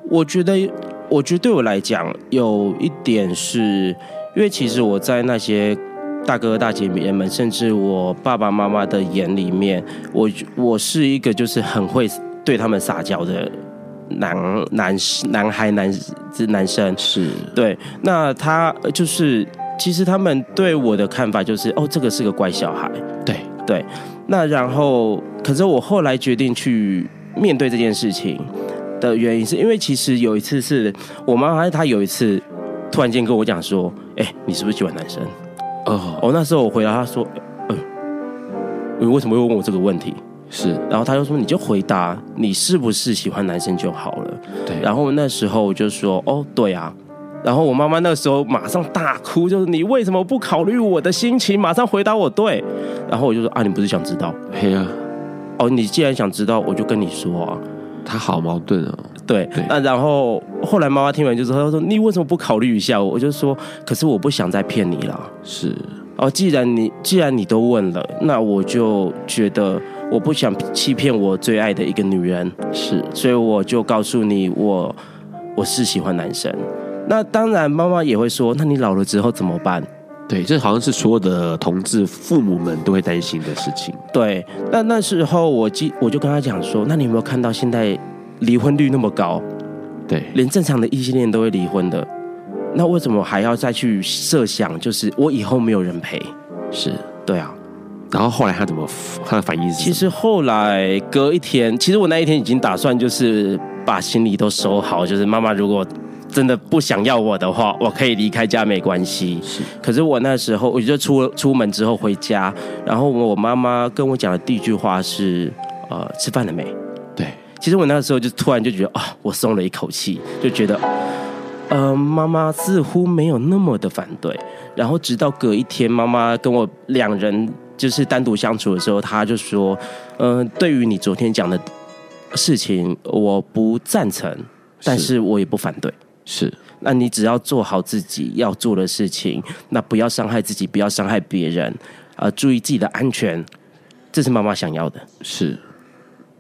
我觉得，我觉得对我来讲，有一点是，因为其实我在那些大哥哥大姐姐们，甚至我爸爸妈妈的眼里面，我我是一个就是很会对他们撒娇的男男男孩男男生，是对。那他就是，其实他们对我的看法就是，哦，这个是个乖小孩，对对。那然后，可是我后来决定去。面对这件事情的原因，是因为其实有一次是我妈妈，她有一次突然间跟我讲说：“哎、欸，你是不是喜欢男生？”哦，哦，那时候我回答她说：“嗯，你为什么会问我这个问题？”是，然后她就说：“你就回答你是不是喜欢男生就好了。”对，然后那时候我就说：“哦，对啊。”然后我妈妈那时候马上大哭，就是你为什么不考虑我的心情？马上回答我对。然后我就说：“啊，你不是想知道？”嘿呀。哦，你既然想知道，我就跟你说啊。他好矛盾哦。对，那然后后来妈妈听完就说：“她说你为什么不考虑一下我？”我就说：“可是我不想再骗你了。”是哦，既然你既然你都问了，那我就觉得我不想欺骗我最爱的一个女人。是，所以我就告诉你，我我是喜欢男生。那当然，妈妈也会说：“那你老了之后怎么办？”对，这好像是所有的同志父母们都会担心的事情。对，那那时候我记我就跟他讲说：“那你有没有看到现在？”离婚率那么高，对，连正常的异性恋都会离婚的，那为什么还要再去设想？就是我以后没有人陪，是对啊。然后后来他怎么他的反应是？其实后来隔一天，其实我那一天已经打算就是把行李都收好，就是妈妈如果真的不想要我的话，我可以离开家没关系。是。可是我那时候我就出出门之后回家，然后我妈妈跟我讲的第一句话是：呃，吃饭了没？对其实我那个时候就突然就觉得啊、哦，我松了一口气，就觉得，呃，妈妈似乎没有那么的反对。然后直到隔一天，妈妈跟我两人就是单独相处的时候，她就说，嗯、呃，对于你昨天讲的事情，我不赞成，但是我也不反对。是，那你只要做好自己要做的事情，那不要伤害自己，不要伤害别人，啊、呃，注意自己的安全，这是妈妈想要的。是。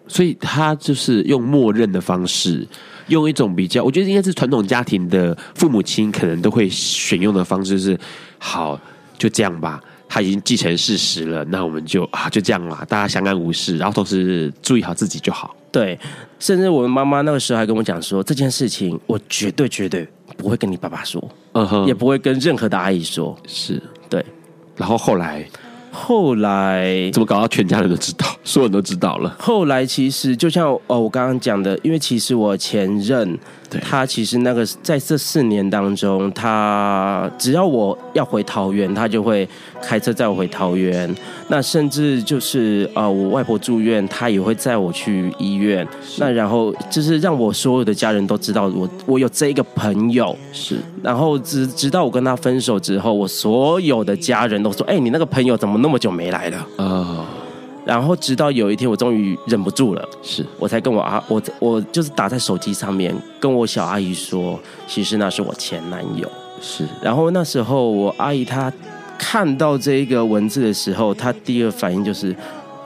所以他就是用默认的方式，用一种比较，我觉得应该是传统家庭的父母亲可能都会选用的方式是，好，就这样吧，他已经既成事实了，那我们就啊就这样啦，大家相安无事，然后同时注意好自己就好。对，甚至我们妈妈那个时候还跟我讲说，这件事情我绝对绝对不会跟你爸爸说，嗯哼，也不会跟任何的阿姨说，是对，然后后来。后来怎么搞到全家人都知道，所有人都知道了。后来其实就像哦，我刚刚讲的，因为其实我前任。对他其实那个在这四年当中，他只要我要回桃园，他就会开车载我回桃园。那甚至就是呃，我外婆住院，他也会载我去医院。那然后就是让我所有的家人都知道我我有这一个朋友是。然后直直到我跟他分手之后，我所有的家人都说：“哎，你那个朋友怎么那么久没来了？”哦。然后直到有一天，我终于忍不住了，是我才跟我阿我我就是打在手机上面跟我小阿姨说，其实那是我前男友。是，然后那时候我阿姨她看到这一个文字的时候，她第一个反应就是，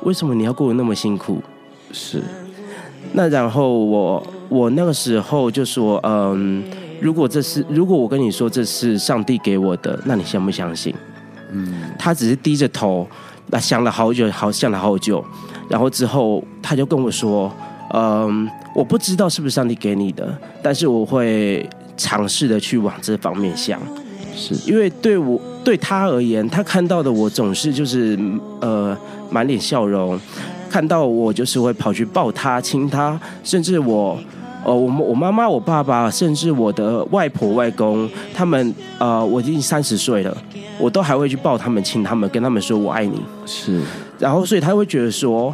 为什么你要过得那么辛苦？是，那然后我我那个时候就说，嗯，如果这是如果我跟你说这是上帝给我的，那你相不相信？嗯，她只是低着头。那想了好久，好想了好久，然后之后他就跟我说：“嗯，我不知道是不是上帝给你的，但是我会尝试的去往这方面想，是因为对我对他而言，他看到的我总是就是呃满脸笑容，看到我就是会跑去抱他亲他，甚至我。”哦，我我妈妈、我爸爸，甚至我的外婆、外公，他们，呃，我已经三十岁了，我都还会去抱他们、亲他们，跟他们说我爱你。是，然后所以他会觉得说，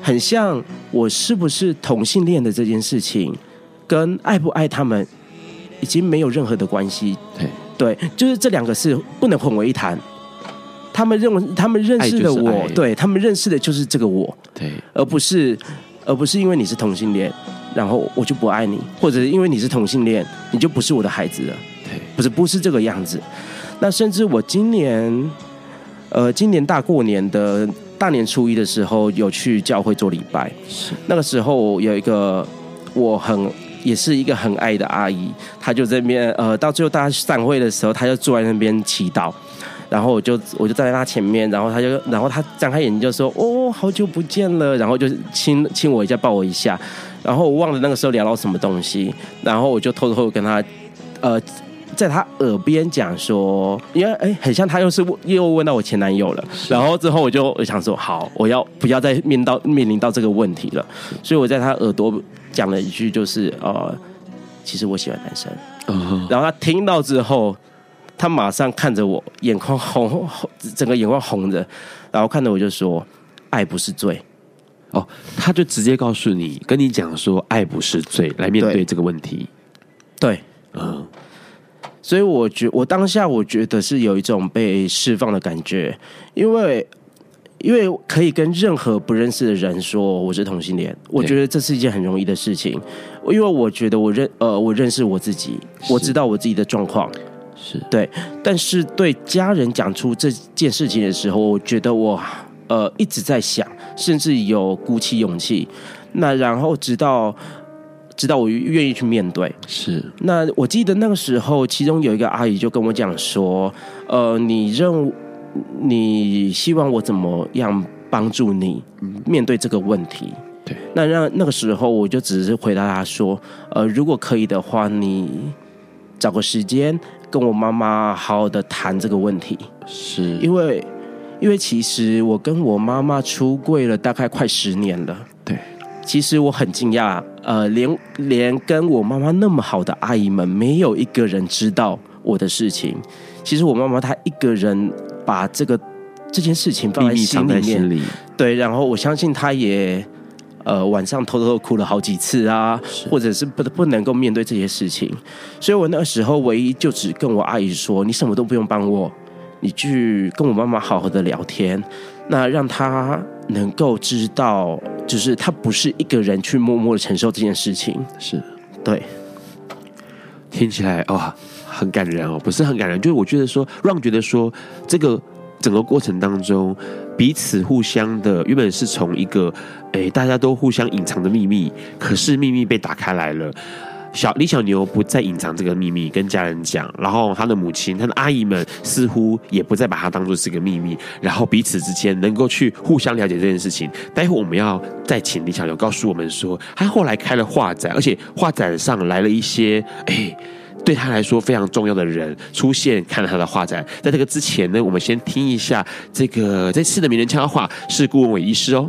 很像我是不是同性恋的这件事情，跟爱不爱他们已经没有任何的关系。对，对，就是这两个是不能混为一谈。他们认为，他们认识的我，对他们认识的就是这个我，对，而不是，而不是因为你是同性恋。然后我就不爱你，或者是因为你是同性恋，你就不是我的孩子了。对，不是不是这个样子。那甚至我今年，呃，今年大过年的大年初一的时候，有去教会做礼拜。是那个时候有一个我很也是一个很爱的阿姨，她就在那边呃，到最后大家散会的时候，她就坐在那边祈祷。然后我就我就站在她前面，然后她就然后她张开眼睛就说：“哦，好久不见了。”然后就亲亲我一下，抱我一下。然后我忘了那个时候聊到什么东西，然后我就偷偷跟他，呃，在他耳边讲说，因为哎，很像他又是又问到我前男友了。然后之后我就我想说，好，我要不要再面到面临到这个问题了？所以我在他耳朵讲了一句，就是呃，其实我喜欢男生。然后他听到之后，他马上看着我，眼眶红红，整个眼眶红着，然后看着我就说，爱不是罪。哦，他就直接告诉你，跟你讲说，爱不是罪，来面对这个问题。对，嗯，所以我觉我当下我觉得是有一种被释放的感觉，因为因为可以跟任何不认识的人说我是同性恋，我觉得这是一件很容易的事情。因为我觉得我认呃我认识我自己，我知道我自己的状况是对。但是对家人讲出这件事情的时候，我觉得我呃一直在想，甚至有鼓起勇气。那然后直到直到我愿意去面对。是。那我记得那个时候，其中有一个阿姨就跟我讲说：“呃，你认。”你希望我怎么样帮助你面对这个问题？对，那让那个时候我就只是回答他说：“呃，如果可以的话，你找个时间跟我妈妈好好的谈这个问题。”是因为，因为其实我跟我妈妈出柜了大概快十年了。对，其实我很惊讶，呃，连连跟我妈妈那么好的阿姨们，没有一个人知道我的事情。其实我妈妈她一个人。把这个这件事情放在心里面，里对，然后我相信她也呃晚上偷偷哭了好几次啊，或者是不不能够面对这些事情，所以我那个时候唯一就只跟我阿姨说：“你什么都不用帮我，你去跟我妈妈好好的聊天，那让她能够知道，就是她不是一个人去默默的承受这件事情。”是对，听起来哇。很感人哦，不是很感人，就是我觉得说，让觉得说，这个整个过程当中，彼此互相的原本是从一个，诶，大家都互相隐藏的秘密，可是秘密被打开来了。小李小牛不再隐藏这个秘密跟家人讲，然后他的母亲、他的阿姨们似乎也不再把它当做是个秘密，然后彼此之间能够去互相了解这件事情。待会我们要再请李小牛告诉我们说，他后来开了画展，而且画展上来了一些，诶。对他来说非常重要的人出现，看了他的画展。在这个之前呢，我们先听一下这个这次的名人悄话，是顾文伟医师哦。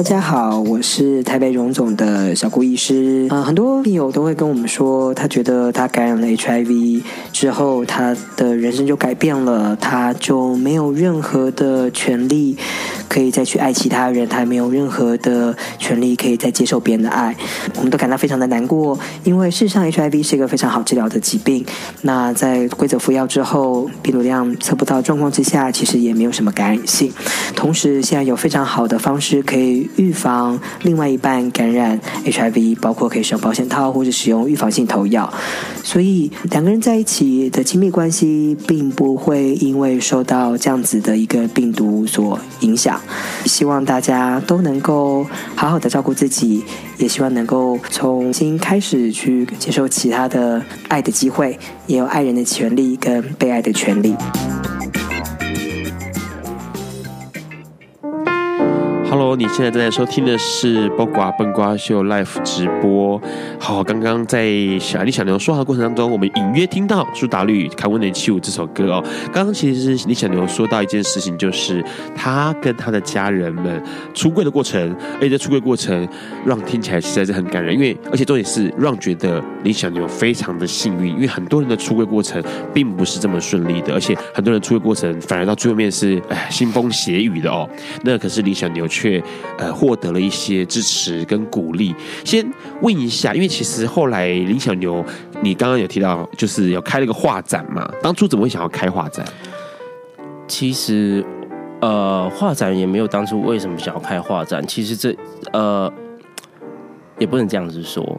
大家好，我是台北荣总的小顾医师。呃，很多病友都会跟我们说，他觉得他感染了 HIV 之后，他的人生就改变了，他就没有任何的权利可以再去爱其他人，他没有任何的权利可以再接受别人的爱。我们都感到非常的难过，因为事实上 HIV 是一个非常好治疗的疾病。那在规则服药之后，病毒量测不到状况之下，其实也没有什么感染性。同时，现在有非常好的方式可以。预防另外一半感染 HIV，包括可以使用保险套或者使用预防性投药，所以两个人在一起的亲密关系并不会因为受到这样子的一个病毒所影响。希望大家都能够好好的照顾自己，也希望能够重新开始去接受其他的爱的机会，也有爱人的权利跟被爱的权利。Hello，你现在正在收听的是《包瓜笨瓜秀》Live 直播。好，刚刚在小李小牛说话的过程当中，我们隐约听到苏打绿《卡温内起舞》这首歌哦。刚刚其实是李小牛说到一件事情，就是他跟他的家人们出柜的过程，而且这出柜过程让听起来实在是很感人。因为而且重点是让觉得李小牛非常的幸运，因为很多人的出柜过程并不是这么顺利的，而且很多人出柜过程反而到最后面是哎腥风血雨的哦。那可是李小牛。却呃获得了一些支持跟鼓励。先问一下，因为其其实后来李小牛，你刚刚有提到，就是有开了个画展嘛？当初怎么会想要开画展？其实呃，画展也没有当初为什么想要开画展。其实这呃，也不能这样子说。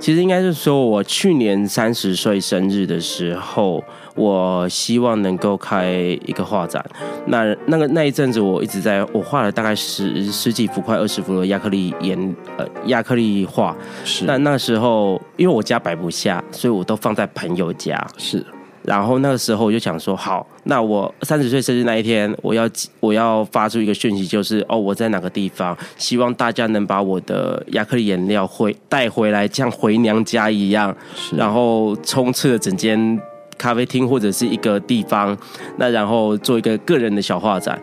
其实应该是说，我去年三十岁生日的时候，我希望能够开一个画展。那那个那一阵子，我一直在我画了大概十十几幅、快二十幅的亚克力颜呃亚克力画。是。那那时候，因为我家摆不下，所以我都放在朋友家。是。然后那个时候我就想说，好，那我三十岁生日那一天，我要我要发出一个讯息，就是哦，我在哪个地方，希望大家能把我的亚克力颜料回带回来，像回娘家一样，然后充斥了整间咖啡厅或者是一个地方，那然后做一个个人的小画展。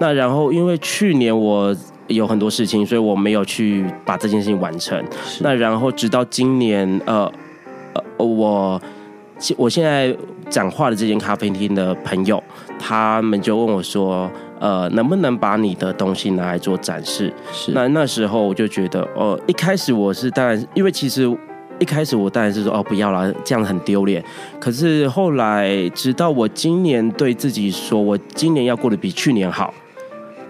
那然后因为去年我有很多事情，所以我没有去把这件事情完成。那然后直到今年，呃呃，我我现在讲话的这间咖啡厅的朋友，他们就问我说。呃，能不能把你的东西拿来做展示？是。那那时候我就觉得，哦、呃，一开始我是当然，因为其实一开始我当然是说，哦，不要了，这样很丢脸。可是后来，直到我今年对自己说，我今年要过得比去年好。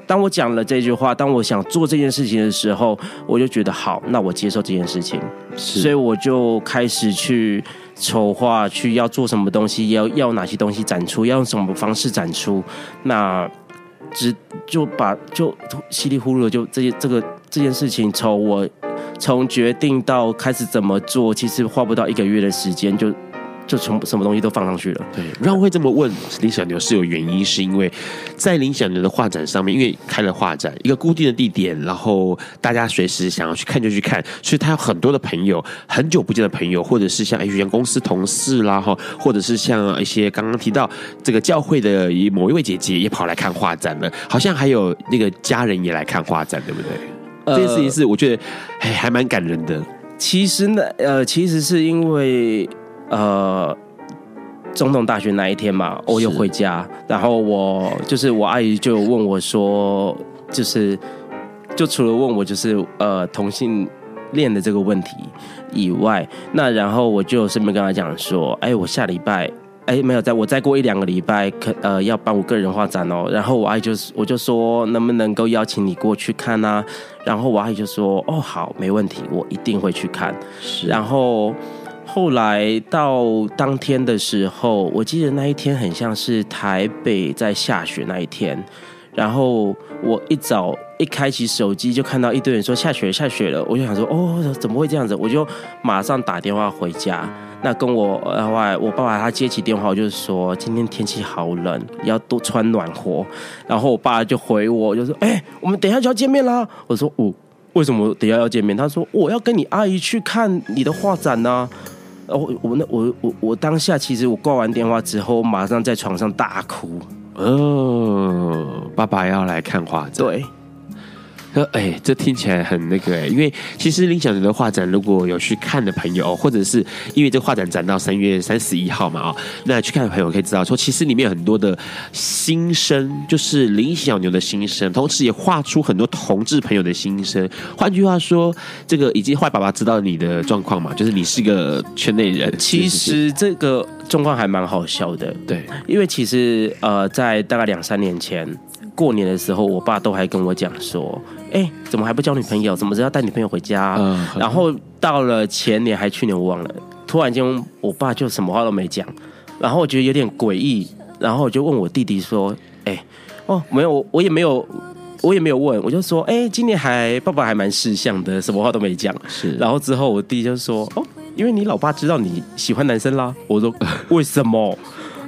当我讲了这句话，当我想做这件事情的时候，我就觉得好，那我接受这件事情。是。所以我就开始去筹划，去要做什么东西，要要哪些东西展出，要用什么方式展出。那。只就把就稀里糊涂的就这些这个这件事情，从我从决定到开始怎么做，其实花不到一个月的时间就。就从什么东西都放上去了。对，让会这么问林小牛是有原因，是因为在林小牛的画展上面，因为开了画展，一个固定的地点，然后大家随时想要去看就去看，所以他有很多的朋友，很久不见的朋友，或者是像一些公司同事啦，哈，或者是像一些刚刚提到这个教会的某一位姐姐也跑来看画展了，好像还有那个家人也来看画展，对不对？呃，这件事情是我觉得哎还蛮感人的。其实呢，呃，其实是因为。呃，总统大选那一天嘛，我又回家，然后我就是我阿姨就问我说，就是就除了问我就是呃同性恋的这个问题以外，那然后我就顺便跟他讲说，哎，我下礼拜哎没有在，我再过一两个礼拜可呃要办我个人画展哦，然后我阿姨就我就说能不能够邀请你过去看啊？然后我阿姨就说哦好，没问题，我一定会去看，是然后。后来到当天的时候，我记得那一天很像是台北在下雪那一天。然后我一早一开启手机，就看到一堆人说下雪下雪了。我就想说哦，怎么会这样子？我就马上打电话回家。那跟我后来我爸爸他接起电话，我就说今天天气好冷，要多穿暖和。然后我爸就回我，就说哎，我们等一下就要见面啦。我说哦，为什么等一下要见面？他说我要跟你阿姨去看你的画展呢。哦，我那我我我当下其实我挂完电话之后，马上在床上大哭。哦，爸爸要来看画展。对。哎，这听起来很那个哎，因为其实林小牛的画展，如果有去看的朋友，或者是因为这画展展到三月三十一号嘛啊，那去看的朋友可以知道说，其实里面有很多的心声，就是林小牛的心声，同时也画出很多同志朋友的心声。换句话说，这个已经坏爸爸知道你的状况嘛，就是你是个圈内人。其实这个状况还蛮好笑的，对，因为其实呃，在大概两三年前。过年的时候，我爸都还跟我讲说：“哎、欸，怎么还不交女朋友？怎么知道带女朋友回家？”嗯、然后到了前年还去年我忘了，突然间我爸就什么话都没讲，然后我觉得有点诡异，然后我就问我弟弟说：“哎、欸，哦，没有，我也没有，我也没有问，我就说：哎、欸，今年还爸爸还蛮识相的，什么话都没讲。是，然后之后我弟就说：哦，因为你老爸知道你喜欢男生啦。我说 为什么？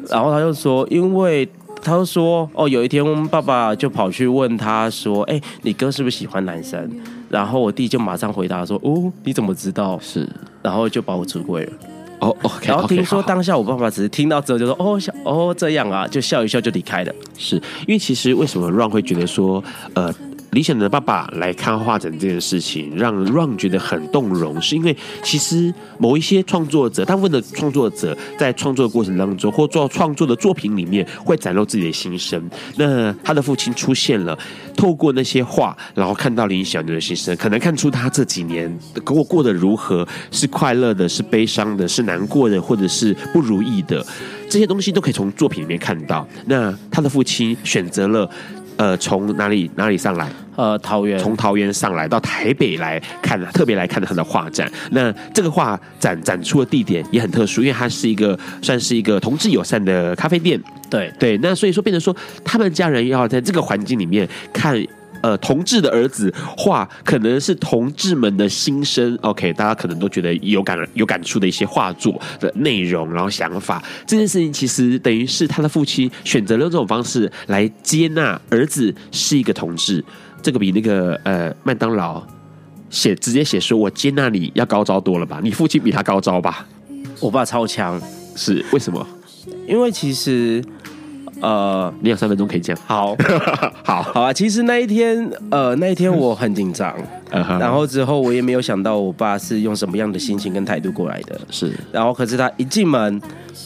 然后他就说因为。”他就说：“哦，有一天我们爸爸就跑去问他说：‘哎，你哥是不是喜欢男生？’然后我弟就马上回答说：‘哦，你怎么知道？’是，然后就把我出柜了。哦，OK。然后听说当下我爸爸只是听到之后就说：‘哦，笑，哦这样啊’，就笑一笑就离开了。是因为其实为什么 Ron 会觉得说，呃。理想的爸爸来看画展这件事情，让 Ron 觉得很动容，是因为其实某一些创作者，大部分的创作者在创作的过程当中，或做创作的作品里面，会展露自己的心声。那他的父亲出现了，透过那些画，然后看到林小牛的心声，可能看出他这几年过过得如何，是快乐的，是悲伤的，是难过的，或者是不如意的，这些东西都可以从作品里面看到。那他的父亲选择了。呃，从哪里哪里上来？呃，桃园，从桃园上来到台北来看，特别来看他的画展。那这个画展展出的地点也很特殊，因为它是一个算是一个同志友善的咖啡店。对对，那所以说变成说，他们家人要在这个环境里面看。呃，同志的儿子画可能是同志们的心声，OK，大家可能都觉得有感有感触的一些画作的内容，然后想法。这件事情其实等于是他的父亲选择了这种方式来接纳儿子是一个同志，这个比那个呃麦当劳写直接写说我接纳你要高招多了吧？你父亲比他高招吧？我爸超强，是为什么？因为其实。呃，你有三分钟可以讲。好，好，好啊。其实那一天，呃，那一天我很紧张，然后之后我也没有想到我爸是用什么样的心情跟态度过来的。是，然后可是他一进门，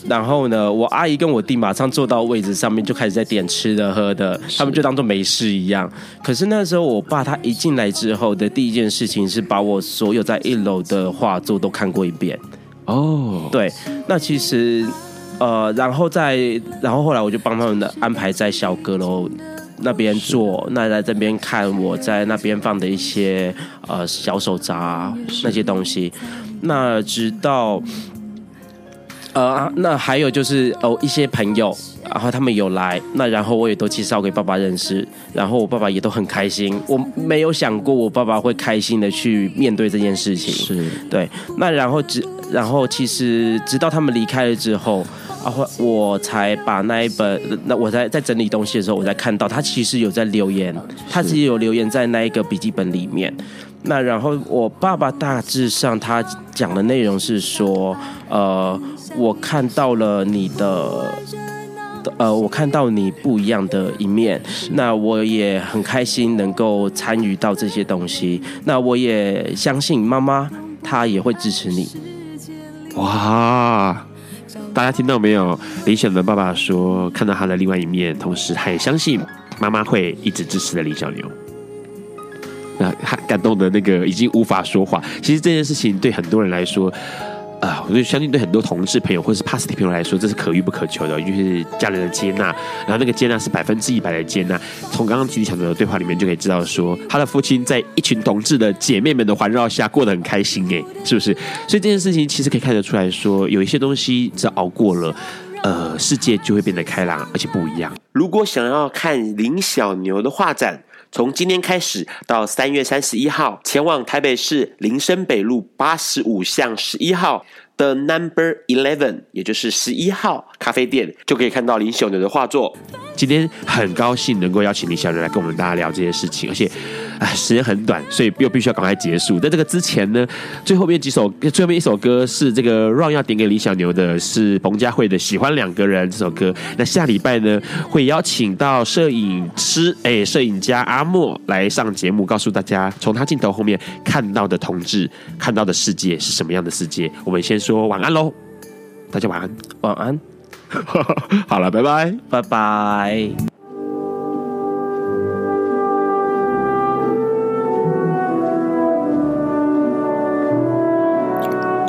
然后呢，我阿姨跟我弟马上坐到位置上面，就开始在点吃的喝的，他们就当做没事一样。可是那时候我爸他一进来之后的第一件事情是把我所有在一楼的画作都看过一遍。哦，对，那其实。呃，然后再，然后后来我就帮他们的安排在小阁楼那边做，那在这边看我在那边放的一些呃小手札那些东西，那直到呃，那还有就是哦一些朋友，然后他们有来，那然后我也都介绍给爸爸认识，然后我爸爸也都很开心，我没有想过我爸爸会开心的去面对这件事情，是对，那然后直，然后其实直到他们离开了之后。啊，我才把那一本，那我在在整理东西的时候，我才看到他其实有在留言，他其实有留言在那一个笔记本里面。那然后我爸爸大致上他讲的内容是说，呃，我看到了你的，呃，我看到你不一样的一面。那我也很开心能够参与到这些东西。那我也相信妈妈她也会支持你。哇！大家听到没有？李小牛爸爸说看到他的另外一面，同时他也相信妈妈会一直支持的李小牛。那他感动的那个已经无法说话。其实这件事情对很多人来说。啊，我就相信对很多同志朋友或者是 pastie 朋友来说，这是可遇不可求的，就是家人的接纳。然后那个接纳是百分之一百的接纳。从刚刚提小牛的对话里面就可以知道说，说他的父亲在一群同志的姐妹们的环绕下过得很开心，哎，是不是？所以这件事情其实可以看得出来说，有一些东西只要熬过了，呃，世界就会变得开朗而且不一样。如果想要看林小牛的画展，从今天开始到三月三十一号，前往台北市林森北路八十五巷十一号的 Number Eleven，也就是十一号咖啡店，就可以看到林小牛的画作。今天很高兴能够邀请林小牛来跟我们大家聊这件事情，而且，哎，时间很短，所以又必须要赶快结束。在这个之前呢，最后面几首，最后面一首歌是这个 Ron 要点给李小牛的，是彭佳慧的《喜欢两个人》这首歌。那下礼拜呢，会邀请到摄影师，哎，摄影家阿莫来上节目，告诉大家从他镜头后面看到的同志，看到的世界是什么样的世界。我们先说晚安喽，大家晚安，晚安。好了，拜拜，拜拜。